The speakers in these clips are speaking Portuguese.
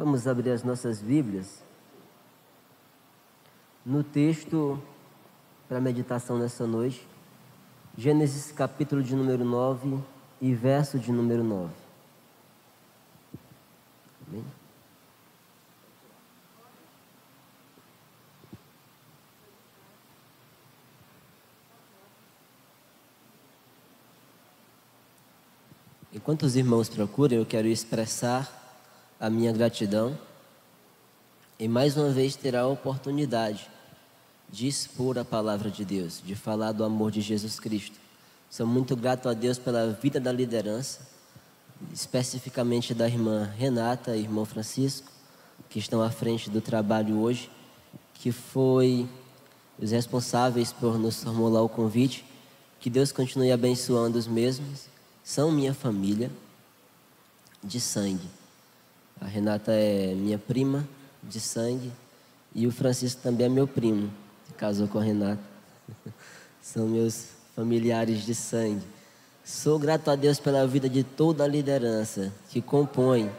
Vamos abrir as nossas Bíblias no texto para meditação nessa noite, Gênesis capítulo de número 9 e verso de número 9. Amém? Enquanto os irmãos procuram, eu quero expressar a minha gratidão e mais uma vez ter a oportunidade de expor a palavra de Deus, de falar do amor de Jesus Cristo. Sou muito grato a Deus pela vida da liderança, especificamente da irmã Renata e irmão Francisco, que estão à frente do trabalho hoje, que foi os responsáveis por nos formular o convite. Que Deus continue abençoando os mesmos são minha família de sangue. A Renata é minha prima de sangue e o Francisco também é meu primo, que casou com a Renata. São meus familiares de sangue. Sou grato a Deus pela vida de toda a liderança que compõe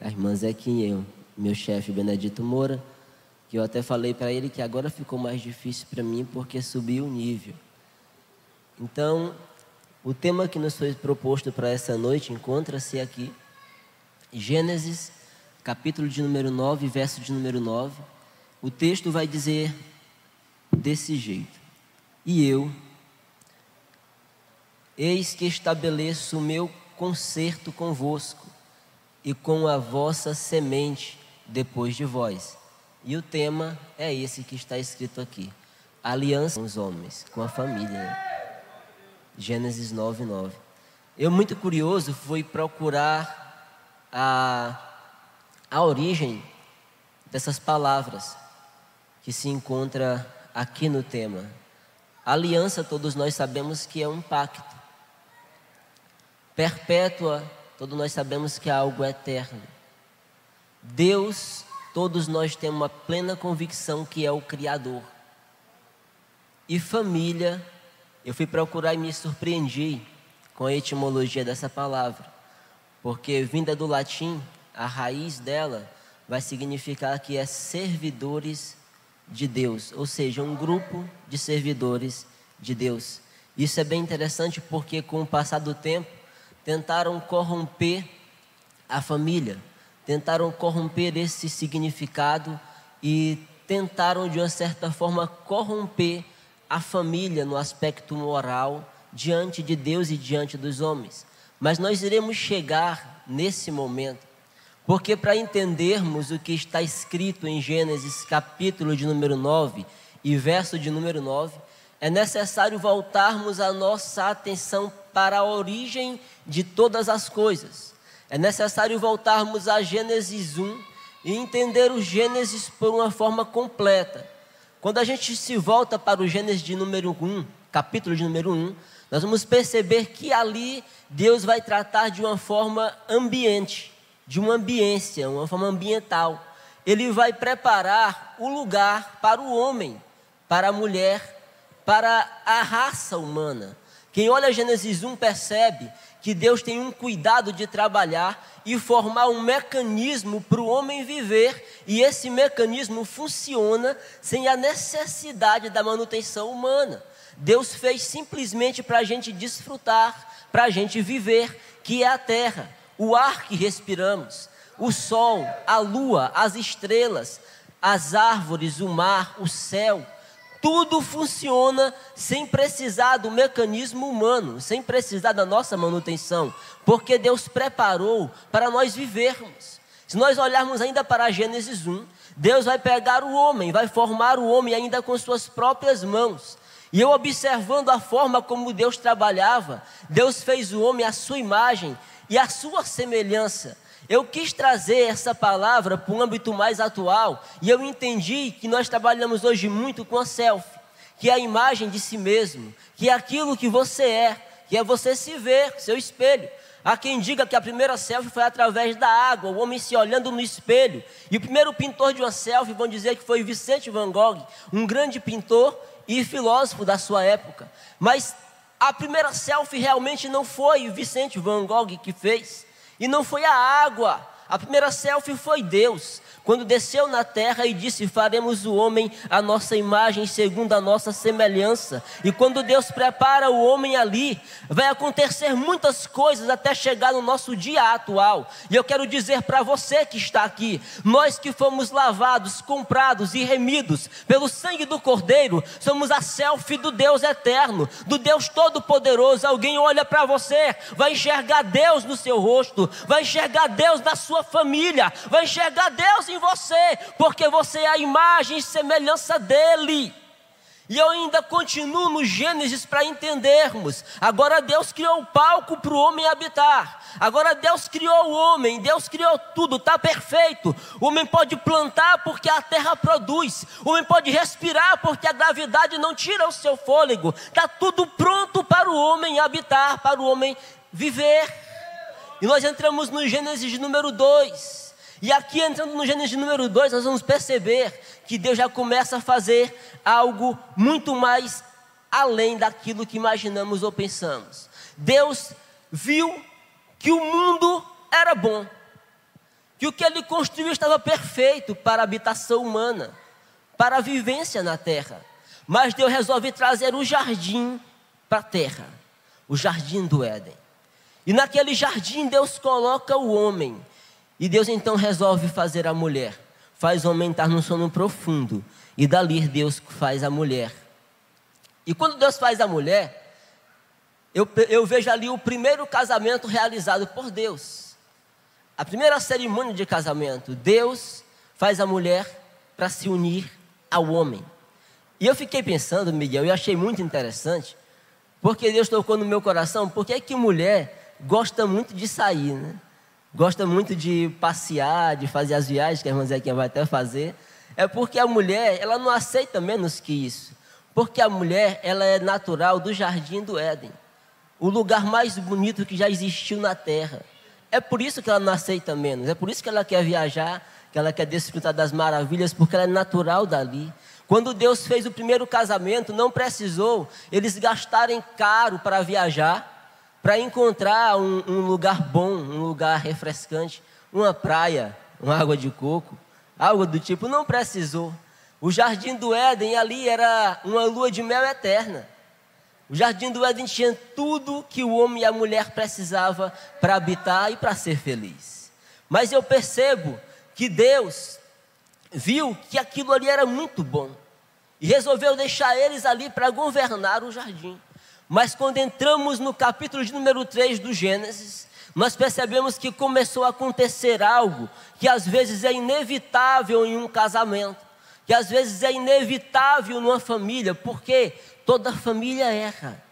a irmã Zequinha eu, meu chefe Benedito Moura, que eu até falei para ele que agora ficou mais difícil para mim porque subiu o nível. Então, o tema que nos foi proposto para essa noite encontra-se aqui, Gênesis, capítulo de número 9, verso de número 9. O texto vai dizer desse jeito: E eu, eis que estabeleço o meu concerto convosco e com a vossa semente depois de vós. E o tema é esse que está escrito aqui: aliança com os homens, com a família. Gênesis 9, 9. Eu, muito curioso, fui procurar a, a origem dessas palavras que se encontra aqui no tema. aliança, todos nós sabemos que é um pacto. Perpétua, todos nós sabemos que é algo eterno. Deus, todos nós temos uma plena convicção que é o Criador. E família, eu fui procurar e me surpreendi com a etimologia dessa palavra, porque vinda do latim, a raiz dela vai significar que é servidores de Deus, ou seja, um grupo de servidores de Deus. Isso é bem interessante porque, com o passar do tempo, tentaram corromper a família, tentaram corromper esse significado e tentaram, de uma certa forma, corromper a família no aspecto moral diante de Deus e diante dos homens. Mas nós iremos chegar nesse momento, porque para entendermos o que está escrito em Gênesis capítulo de número 9 e verso de número 9, é necessário voltarmos a nossa atenção para a origem de todas as coisas. É necessário voltarmos a Gênesis 1 e entender o Gênesis por uma forma completa quando a gente se volta para o Gênesis de número 1, capítulo de número 1, nós vamos perceber que ali Deus vai tratar de uma forma ambiente, de uma ambiência, uma forma ambiental. Ele vai preparar o lugar para o homem, para a mulher, para a raça humana. Quem olha Gênesis 1 percebe que Deus tem um cuidado de trabalhar e formar um mecanismo para o homem viver, e esse mecanismo funciona sem a necessidade da manutenção humana. Deus fez simplesmente para a gente desfrutar, para a gente viver, que é a terra, o ar que respiramos, o sol, a lua, as estrelas, as árvores, o mar, o céu tudo funciona sem precisar do mecanismo humano, sem precisar da nossa manutenção, porque Deus preparou para nós vivermos. Se nós olharmos ainda para Gênesis 1, Deus vai pegar o homem, vai formar o homem ainda com suas próprias mãos. E eu observando a forma como Deus trabalhava, Deus fez o homem à sua imagem e à sua semelhança. Eu quis trazer essa palavra para um âmbito mais atual e eu entendi que nós trabalhamos hoje muito com a selfie, que é a imagem de si mesmo, que é aquilo que você é, que é você se ver, seu espelho. Há quem diga que a primeira selfie foi através da água, o homem se olhando no espelho. E o primeiro pintor de uma selfie vão dizer que foi Vicente Van Gogh, um grande pintor e filósofo da sua época. Mas a primeira selfie realmente não foi Vicente Van Gogh que fez. E não foi a água. A primeira selfie foi Deus quando desceu na terra e disse: Faremos o homem a nossa imagem, segundo a nossa semelhança. E quando Deus prepara o homem ali, vai acontecer muitas coisas até chegar no nosso dia atual. E eu quero dizer para você que está aqui: nós que fomos lavados, comprados e remidos pelo sangue do Cordeiro, somos a selfie do Deus eterno, do Deus Todo-Poderoso. Alguém olha para você, vai enxergar Deus no seu rosto, vai enxergar Deus na sua família, vai enxergar Deus em em você, porque você é a imagem e semelhança dele. E eu ainda continuo no Gênesis para entendermos. Agora Deus criou o palco para o homem habitar. Agora Deus criou o homem, Deus criou tudo, está perfeito. O homem pode plantar porque a terra produz. O homem pode respirar porque a gravidade não tira o seu fôlego. Está tudo pronto para o homem habitar, para o homem viver. E nós entramos no Gênesis número 2. E aqui entrando no Gênesis número 2, nós vamos perceber que Deus já começa a fazer algo muito mais além daquilo que imaginamos ou pensamos. Deus viu que o mundo era bom, que o que ele construiu estava perfeito para a habitação humana, para a vivência na terra. Mas Deus resolve trazer o jardim para a terra, o jardim do Éden. E naquele jardim Deus coloca o homem e Deus então resolve fazer a mulher, faz o homem num sono profundo, e dali Deus faz a mulher. E quando Deus faz a mulher, eu, eu vejo ali o primeiro casamento realizado por Deus. A primeira cerimônia de casamento, Deus faz a mulher para se unir ao homem. E eu fiquei pensando, Miguel, e achei muito interessante, porque Deus tocou no meu coração, porque é que mulher gosta muito de sair, né? Gosta muito de passear, de fazer as viagens que a irmã Zequinha vai até fazer, é porque a mulher, ela não aceita menos que isso. Porque a mulher, ela é natural do jardim do Éden. O lugar mais bonito que já existiu na terra. É por isso que ela não aceita menos. É por isso que ela quer viajar, que ela quer desfrutar das maravilhas, porque ela é natural dali. Quando Deus fez o primeiro casamento, não precisou eles gastarem caro para viajar para encontrar um, um, lugar bom, um lugar refrescante, uma praia, uma água de coco, algo do tipo, não precisou. O jardim do Éden ali era uma lua de mel eterna. O jardim do Éden tinha tudo que o homem e a mulher precisava para habitar e para ser feliz. Mas eu percebo que Deus viu que aquilo ali era muito bom e resolveu deixar eles ali para governar o jardim. Mas quando entramos no capítulo de número 3 do Gênesis, nós percebemos que começou a acontecer algo que às vezes é inevitável em um casamento, que às vezes é inevitável numa família, porque toda família erra,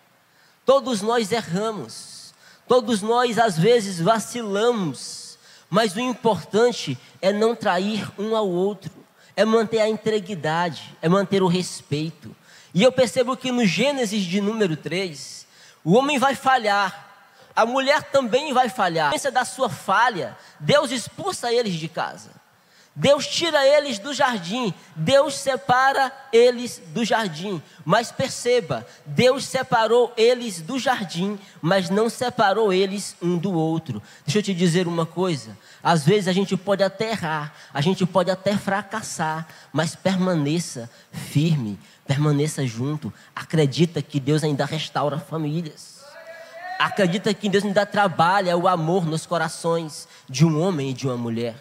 todos nós erramos, todos nós às vezes vacilamos, mas o importante é não trair um ao outro, é manter a integridade, é manter o respeito. E eu percebo que no Gênesis de número 3, o homem vai falhar, a mulher também vai falhar. Pensa da sua falha, Deus expulsa eles de casa. Deus tira eles do jardim, Deus separa eles do jardim. Mas perceba, Deus separou eles do jardim, mas não separou eles um do outro. Deixa eu te dizer uma coisa: às vezes a gente pode até errar, a gente pode até fracassar, mas permaneça firme, permaneça junto. Acredita que Deus ainda restaura famílias. Acredita que Deus ainda trabalha o amor nos corações de um homem e de uma mulher.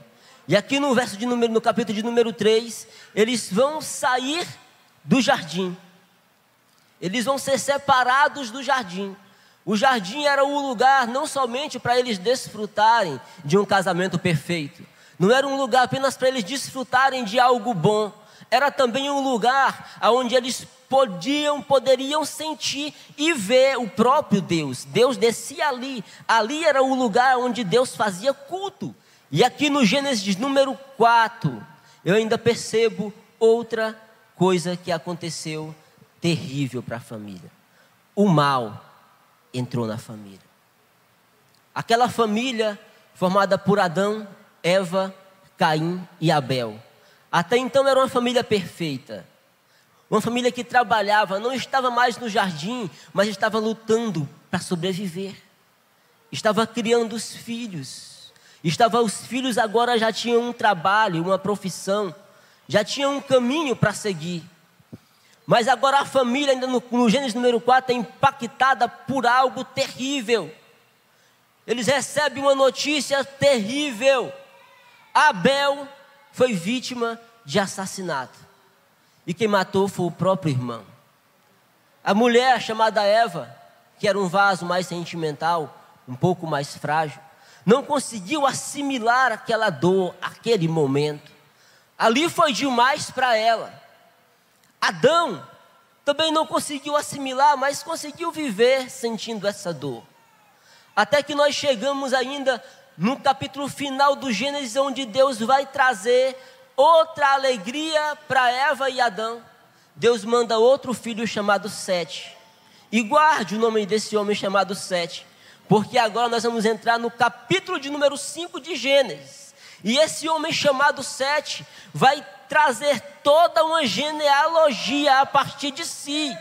E aqui no verso de número, no capítulo de número 3, eles vão sair do jardim. Eles vão ser separados do jardim. O jardim era o lugar não somente para eles desfrutarem de um casamento perfeito, não era um lugar apenas para eles desfrutarem de algo bom, era também um lugar onde eles podiam, poderiam sentir e ver o próprio Deus. Deus descia ali, ali era o lugar onde Deus fazia culto. E aqui no Gênesis número 4, eu ainda percebo outra coisa que aconteceu terrível para a família. O mal entrou na família. Aquela família formada por Adão, Eva, Caim e Abel até então era uma família perfeita. Uma família que trabalhava, não estava mais no jardim, mas estava lutando para sobreviver. Estava criando os filhos. Estava os filhos agora já tinham um trabalho, uma profissão, já tinham um caminho para seguir. Mas agora a família, ainda no, no Gênesis número 4, é impactada por algo terrível. Eles recebem uma notícia terrível. Abel foi vítima de assassinato. E quem matou foi o próprio irmão. A mulher chamada Eva, que era um vaso mais sentimental, um pouco mais frágil, não conseguiu assimilar aquela dor, aquele momento. Ali foi demais para ela. Adão também não conseguiu assimilar, mas conseguiu viver sentindo essa dor. Até que nós chegamos ainda no capítulo final do Gênesis, onde Deus vai trazer outra alegria para Eva e Adão. Deus manda outro filho chamado Sete. E guarde o nome desse homem chamado Sete, porque agora nós vamos entrar no capítulo de número 5 de Gênesis. E esse homem chamado Sete vai trazer toda uma genealogia a partir de si.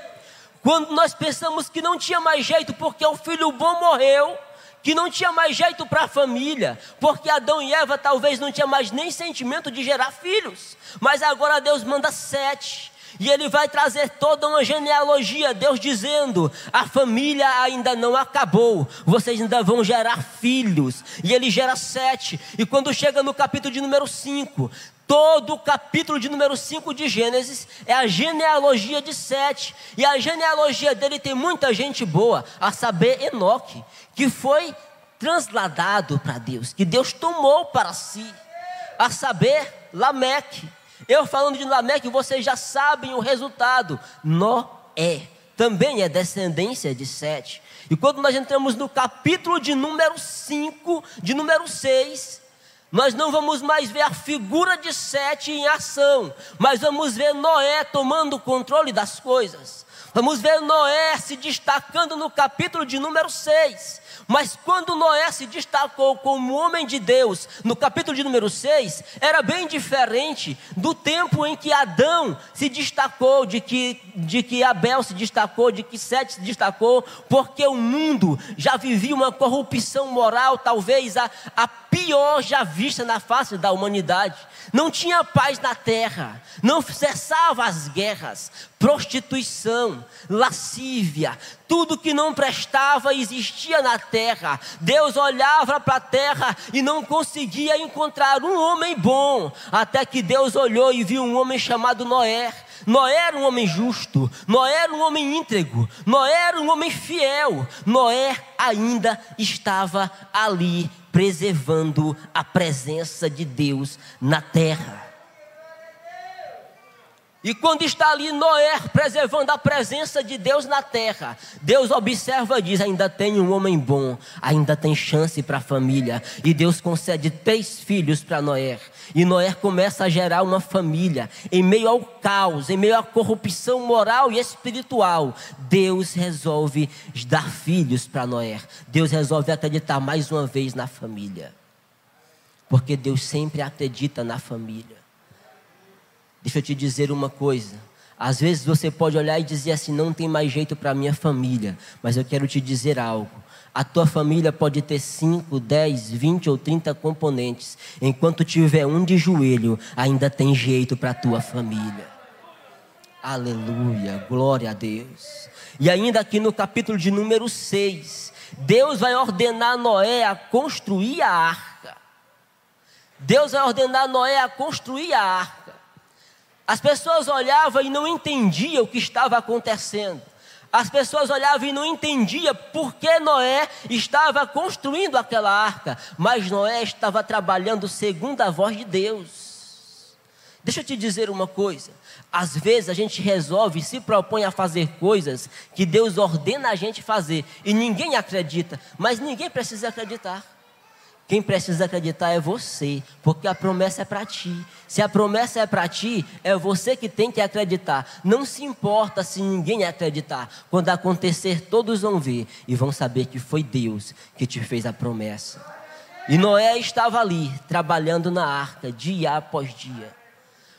Quando nós pensamos que não tinha mais jeito porque o filho bom morreu, que não tinha mais jeito para a família, porque Adão e Eva talvez não tinha mais nem sentimento de gerar filhos, mas agora Deus manda sete. E ele vai trazer toda uma genealogia, Deus dizendo: a família ainda não acabou, vocês ainda vão gerar filhos. E ele gera sete. E quando chega no capítulo de número 5, Todo o capítulo de número 5 de Gênesis é a genealogia de Sete. E a genealogia dele tem muita gente boa, a saber, Enoque, que foi transladado para Deus, que Deus tomou para si, a saber, Lameque. Eu falando de Lameque, vocês já sabem o resultado. Noé também é descendência de Sete. E quando nós entramos no capítulo de número 5, de número 6, nós não vamos mais ver a figura de Sete em ação, mas vamos ver Noé tomando o controle das coisas. Vamos ver Noé se destacando no capítulo de número 6. Mas quando Noé se destacou como homem de Deus, no capítulo de número 6, era bem diferente do tempo em que Adão se destacou, de que, de que Abel se destacou, de que Sete se destacou, porque o mundo já vivia uma corrupção moral, talvez a, a pior já vista na face da humanidade. Não tinha paz na terra, não cessava as guerras, prostituição, lascívia, tudo que não prestava existia na terra. Deus olhava para a terra e não conseguia encontrar um homem bom, até que Deus olhou e viu um homem chamado Noé. Noé era um homem justo, Noé era um homem íntegro, Noé era um homem fiel. Noé ainda estava ali preservando a presença de Deus na terra. E quando está ali Noé preservando a presença de Deus na terra, Deus observa e diz: ainda tem um homem bom, ainda tem chance para a família. E Deus concede três filhos para Noé. E Noé começa a gerar uma família em meio ao caos, em meio à corrupção moral e espiritual. Deus resolve dar filhos para Noé. Deus resolve acreditar mais uma vez na família. Porque Deus sempre acredita na família. Deixa eu te dizer uma coisa. Às vezes você pode olhar e dizer assim: não tem mais jeito para minha família. Mas eu quero te dizer algo. A tua família pode ter 5, 10, 20 ou 30 componentes. Enquanto tiver um de joelho, ainda tem jeito para a tua família. Aleluia, glória a Deus. E ainda aqui no capítulo de número 6, Deus vai ordenar Noé a construir a arca. Deus vai ordenar Noé a construir a arca. As pessoas olhavam e não entendiam o que estava acontecendo. As pessoas olhavam e não entendiam por que Noé estava construindo aquela arca, mas Noé estava trabalhando segundo a voz de Deus. Deixa eu te dizer uma coisa: às vezes a gente resolve se propõe a fazer coisas que Deus ordena a gente fazer e ninguém acredita, mas ninguém precisa acreditar. Quem precisa acreditar é você, porque a promessa é para ti. Se a promessa é para ti, é você que tem que acreditar. Não se importa se ninguém acreditar. Quando acontecer, todos vão ver e vão saber que foi Deus que te fez a promessa. E Noé estava ali, trabalhando na arca, dia após dia.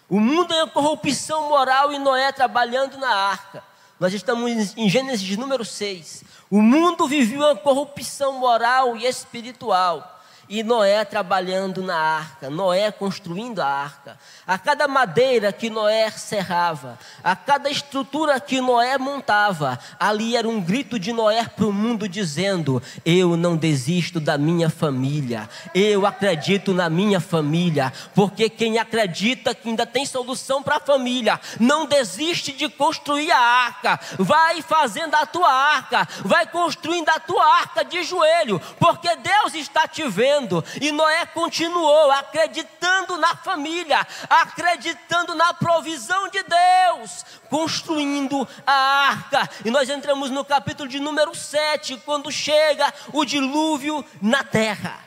O mundo é corrupção moral e Noé trabalhando na arca. Nós estamos em Gênesis número 6. O mundo vivia uma corrupção moral e espiritual. E Noé trabalhando na arca, Noé construindo a arca. A cada madeira que Noé serrava, a cada estrutura que Noé montava, ali era um grito de Noé para o mundo dizendo: Eu não desisto da minha família, eu acredito na minha família, porque quem acredita que ainda tem solução para a família, não desiste de construir a arca, vai fazendo a tua arca, vai construindo a tua arca de joelho, porque Deus está te vendo. E Noé continuou acreditando na família, acreditando na provisão de Deus, construindo a arca. E nós entramos no capítulo de número 7, quando chega o dilúvio na terra.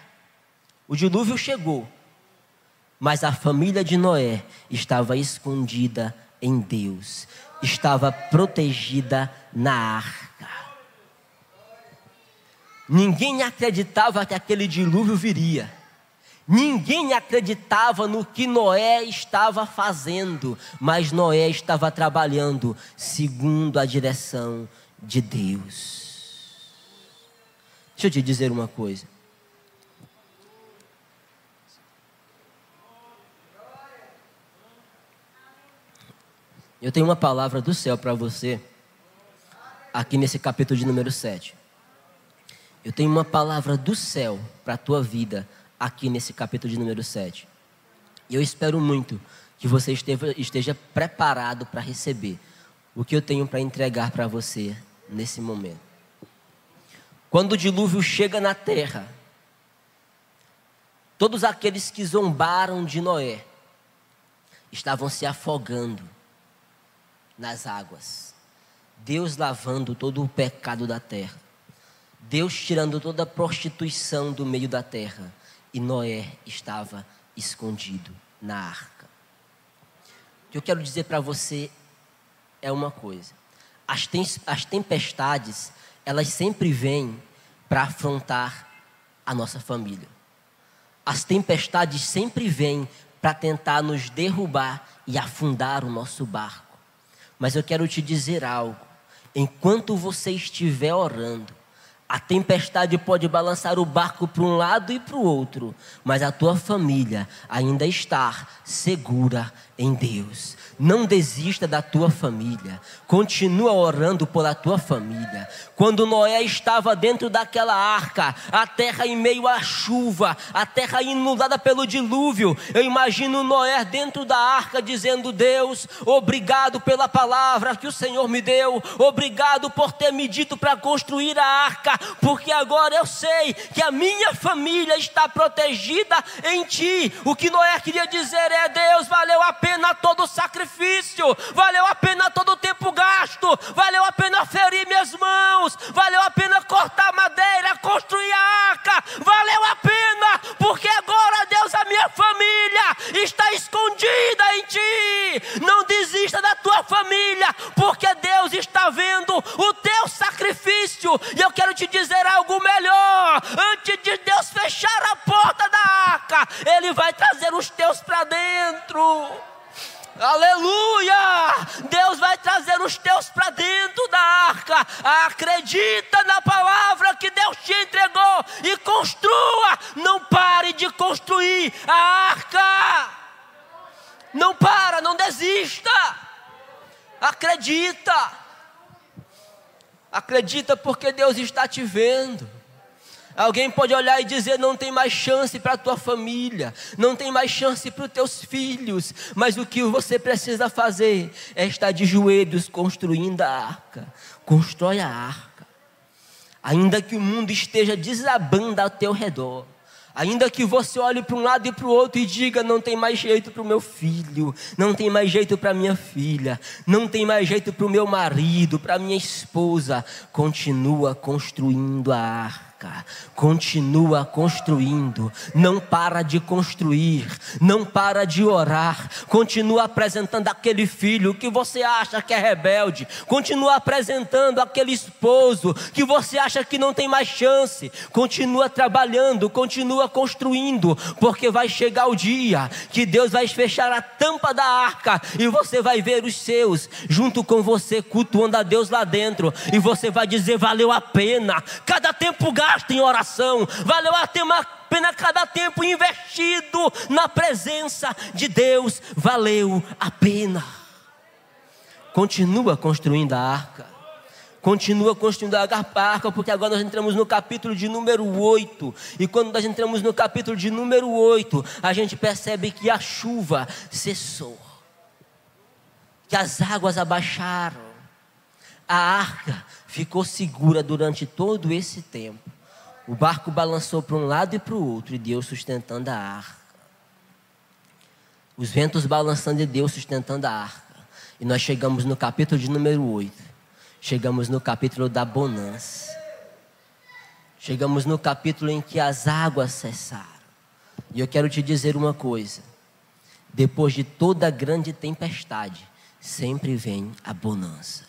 O dilúvio chegou, mas a família de Noé estava escondida em Deus, estava protegida na arca. Ninguém acreditava que aquele dilúvio viria. Ninguém acreditava no que Noé estava fazendo, mas Noé estava trabalhando segundo a direção de Deus. Deixa eu te dizer uma coisa. Eu tenho uma palavra do céu para você, aqui nesse capítulo de número 7. Eu tenho uma palavra do céu para a tua vida, aqui nesse capítulo de número 7. E eu espero muito que você esteja, preparado para receber o que eu tenho para entregar para você nesse momento. Quando o dilúvio chega na terra, todos aqueles que zombaram de Noé estavam se afogando nas águas. Deus lavando todo o pecado da terra. Deus tirando toda a prostituição do meio da terra e Noé estava escondido na arca. O que eu quero dizer para você é uma coisa: as, as tempestades, elas sempre vêm para afrontar a nossa família. As tempestades sempre vêm para tentar nos derrubar e afundar o nosso barco. Mas eu quero te dizer algo: enquanto você estiver orando, a tempestade pode balançar o barco para um lado e para o outro, mas a tua família ainda está segura em Deus. Não desista da tua família. Continua orando pela tua família. Quando Noé estava dentro daquela arca, a terra em meio à chuva, a terra inundada pelo dilúvio, eu imagino Noé dentro da arca dizendo: Deus, obrigado pela palavra que o Senhor me deu, obrigado por ter me dito para construir a arca, porque agora eu sei que a minha família está protegida em ti. O que Noé queria dizer é: Deus, valeu a pena todo o sacrifício valeu a pena todo Acredita porque Deus está te vendo. Alguém pode olhar e dizer: não tem mais chance para a tua família, não tem mais chance para os teus filhos, mas o que você precisa fazer é estar de joelhos construindo a arca. Constrói a arca, ainda que o mundo esteja desabando ao teu redor. Ainda que você olhe para um lado e para o outro e diga: não tem mais jeito para o meu filho, não tem mais jeito para minha filha, não tem mais jeito para o meu marido, para minha esposa, continua construindo a arca continua construindo, não para de construir, não para de orar, continua apresentando aquele filho que você acha que é rebelde, continua apresentando aquele esposo que você acha que não tem mais chance, continua trabalhando, continua construindo, porque vai chegar o dia que Deus vai fechar a tampa da arca e você vai ver os seus junto com você cultuando a Deus lá dentro, e você vai dizer: valeu a pena, cada tempo gasto em oração, valeu a pena cada tempo investido na presença de Deus, valeu a pena. Continua construindo a arca. Continua construindo a arca, porque agora nós entramos no capítulo de número 8. E quando nós entramos no capítulo de número 8, a gente percebe que a chuva cessou, que as águas abaixaram, a arca ficou segura durante todo esse tempo. O barco balançou para um lado e para o outro, e Deus sustentando a arca. Os ventos balançando e Deus sustentando a arca. E nós chegamos no capítulo de número 8 chegamos no capítulo da bonança. Chegamos no capítulo em que as águas cessaram. E eu quero te dizer uma coisa: depois de toda grande tempestade, sempre vem a bonança.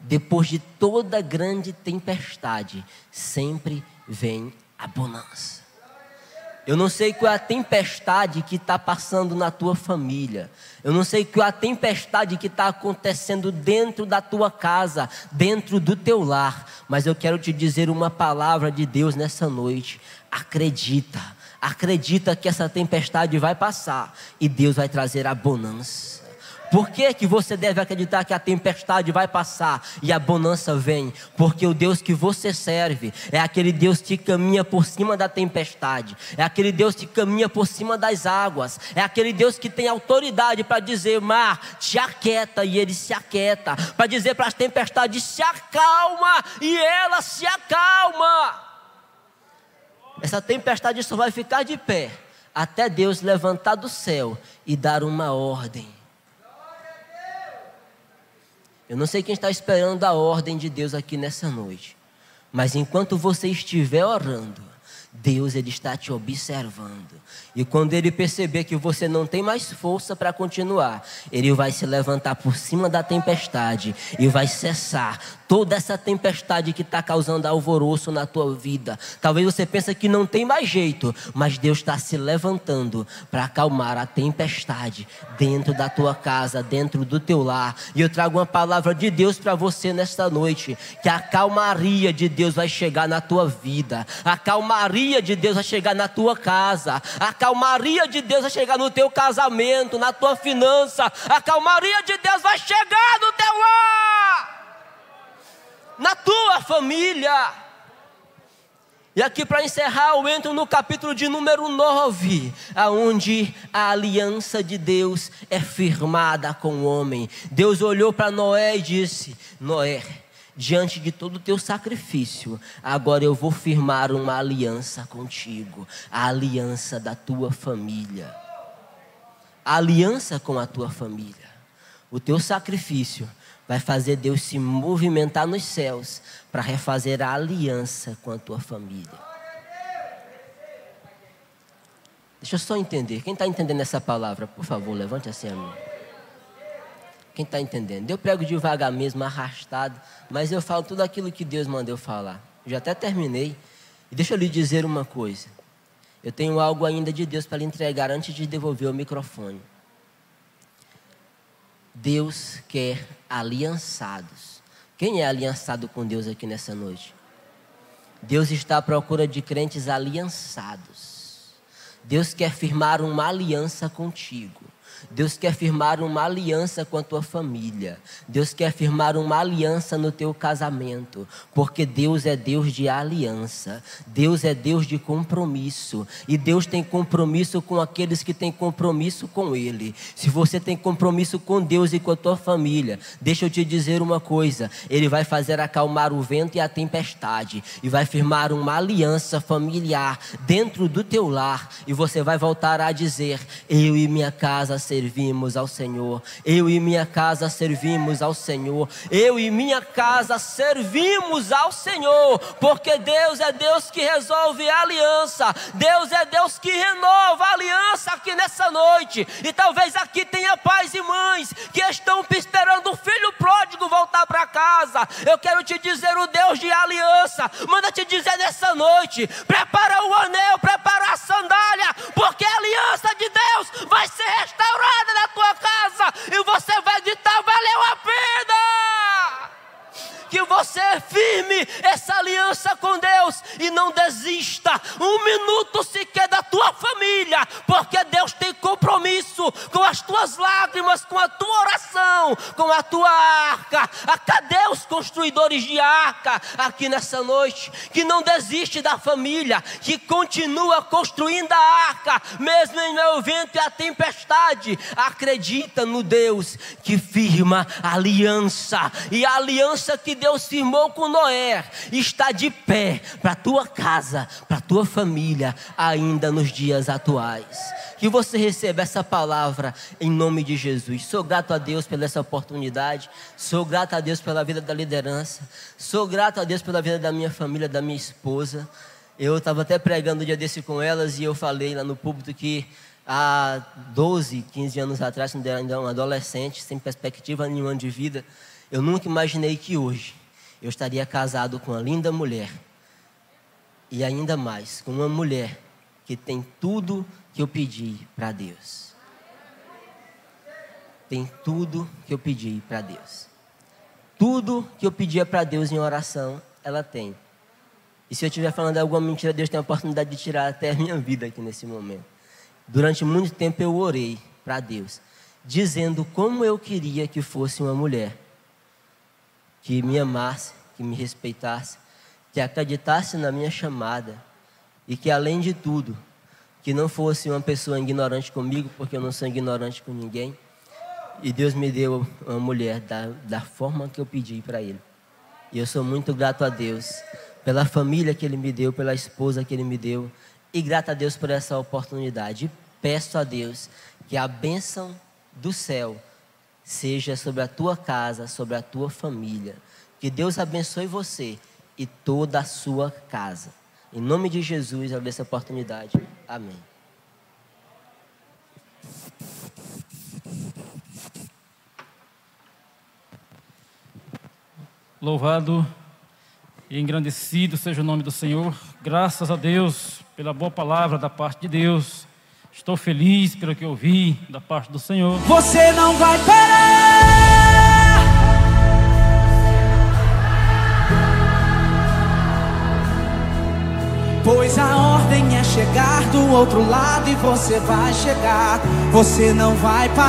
Depois de toda grande tempestade, sempre vem a bonança. Eu não sei qual é a tempestade que está passando na tua família. Eu não sei qual é a tempestade que está acontecendo dentro da tua casa, dentro do teu lar. Mas eu quero te dizer uma palavra de Deus nessa noite. Acredita, acredita que essa tempestade vai passar e Deus vai trazer a bonança. Por que, que você deve acreditar que a tempestade vai passar e a bonança vem? Porque o Deus que você serve é aquele Deus que caminha por cima da tempestade, é aquele Deus que caminha por cima das águas, é aquele Deus que tem autoridade para dizer, mar, te aquieta, e ele se aquieta, para dizer para as tempestades, se acalma, e ela se acalma. Essa tempestade só vai ficar de pé até Deus levantar do céu e dar uma ordem. Eu não sei quem está esperando a ordem de Deus aqui nessa noite, mas enquanto você estiver orando, Deus ele está te observando. E quando ele perceber que você não tem mais força para continuar, ele vai se levantar por cima da tempestade e vai cessar toda essa tempestade que está causando alvoroço na tua vida. Talvez você pense que não tem mais jeito, mas Deus está se levantando para acalmar a tempestade dentro da tua casa, dentro do teu lar. E eu trago uma palavra de Deus para você nesta noite, que a calmaria de Deus vai chegar na tua vida, a calmaria de Deus vai chegar na tua casa, a calmaria de Deus vai chegar no teu casamento, na tua finança, a calmaria de Deus vai chegar no teu lar, na tua família. E aqui para encerrar, eu entro no capítulo de número 9, aonde a aliança de Deus é firmada com o homem. Deus olhou para Noé e disse: Noé, diante de todo o teu sacrifício, agora eu vou firmar uma aliança contigo, a aliança da tua família. A aliança com a tua família. O teu sacrifício vai fazer Deus se movimentar nos céus para refazer a aliança com a tua família. Deixa eu só entender. Quem está entendendo essa palavra, por favor, levante assim a mão. Quem está entendendo? Eu prego devagar mesmo, arrastado, mas eu falo tudo aquilo que Deus mandou falar. Eu já até terminei. E deixa eu lhe dizer uma coisa. Eu tenho algo ainda de Deus para lhe entregar antes de devolver o microfone. Deus quer aliançados. Quem é aliançado com Deus aqui nessa noite? Deus está à procura de crentes aliançados. Deus quer firmar uma aliança contigo. Deus quer firmar uma aliança com a tua família. Deus quer firmar uma aliança no teu casamento, porque Deus é Deus de aliança. Deus é Deus de compromisso, e Deus tem compromisso com aqueles que têm compromisso com ele. Se você tem compromisso com Deus e com a tua família, deixa eu te dizer uma coisa, ele vai fazer acalmar o vento e a tempestade e vai firmar uma aliança familiar dentro do teu lar e você vai voltar a dizer: eu e minha casa servimos ao Senhor. Eu e minha casa servimos ao Senhor. Eu e minha casa servimos ao Senhor. Porque Deus é Deus que resolve a aliança. Deus é Deus que renova a aliança aqui nessa noite. E talvez aqui tenha pais e mães que estão esperando o filho pródigo voltar para casa. Eu quero te dizer, o Deus de aliança, manda te dizer nessa noite: prepara o anel, prepara a sandália, porque a aliança de Deus vai ser restaurada restaurada na tua casa e você vai ditar: valeu a pena. Que você firme essa aliança com Deus e não desista um minuto sequer da tua família, porque Deus tem compromisso com as tuas lágrimas, com a tua oração com a tua arca. Cadê os construidores de arca aqui nessa noite? Que não desiste da família, que continua construindo a arca, mesmo em ao vento e a tempestade. Acredita no Deus que firma a aliança, e a aliança que Deus firmou com Noé está de pé para tua casa, para tua família, ainda nos dias atuais. Que você receba essa palavra em nome de Jesus. Sou grato a Deus pela essa oportunidade. Sou grato a Deus pela vida da liderança. Sou grato a Deus pela vida da minha família, da minha esposa. Eu estava até pregando um dia desse com elas e eu falei lá no público que há 12, 15 anos atrás, quando eu ainda um adolescente, sem perspectiva nenhuma de vida, eu nunca imaginei que hoje eu estaria casado com uma linda mulher. E ainda mais, com uma mulher que tem tudo que eu pedi para Deus. Tem tudo que eu pedi para Deus. Tudo que eu pedia para Deus em oração, ela tem. E se eu estiver falando alguma mentira, Deus tem a oportunidade de tirar até a minha vida aqui nesse momento. Durante muito tempo eu orei para Deus, dizendo como eu queria que fosse uma mulher que me amasse, que me respeitasse, que acreditasse na minha chamada e que, além de tudo, que não fosse uma pessoa ignorante comigo, porque eu não sou ignorante com ninguém. E Deus me deu uma mulher da, da forma que eu pedi para Ele. E eu sou muito grato a Deus pela família que Ele me deu, pela esposa que Ele me deu. E grato a Deus por essa oportunidade. E peço a Deus que a bênção do céu seja sobre a tua casa, sobre a tua família. Que Deus abençoe você e toda a sua casa. Em nome de Jesus, eu essa oportunidade. Amém. Louvado e engrandecido seja o nome do Senhor. Graças a Deus pela boa palavra da parte de Deus. Estou feliz pelo que ouvi da parte do Senhor. Você não vai parar. Pois a ordem é chegar do outro lado e você vai chegar. Você não vai parar.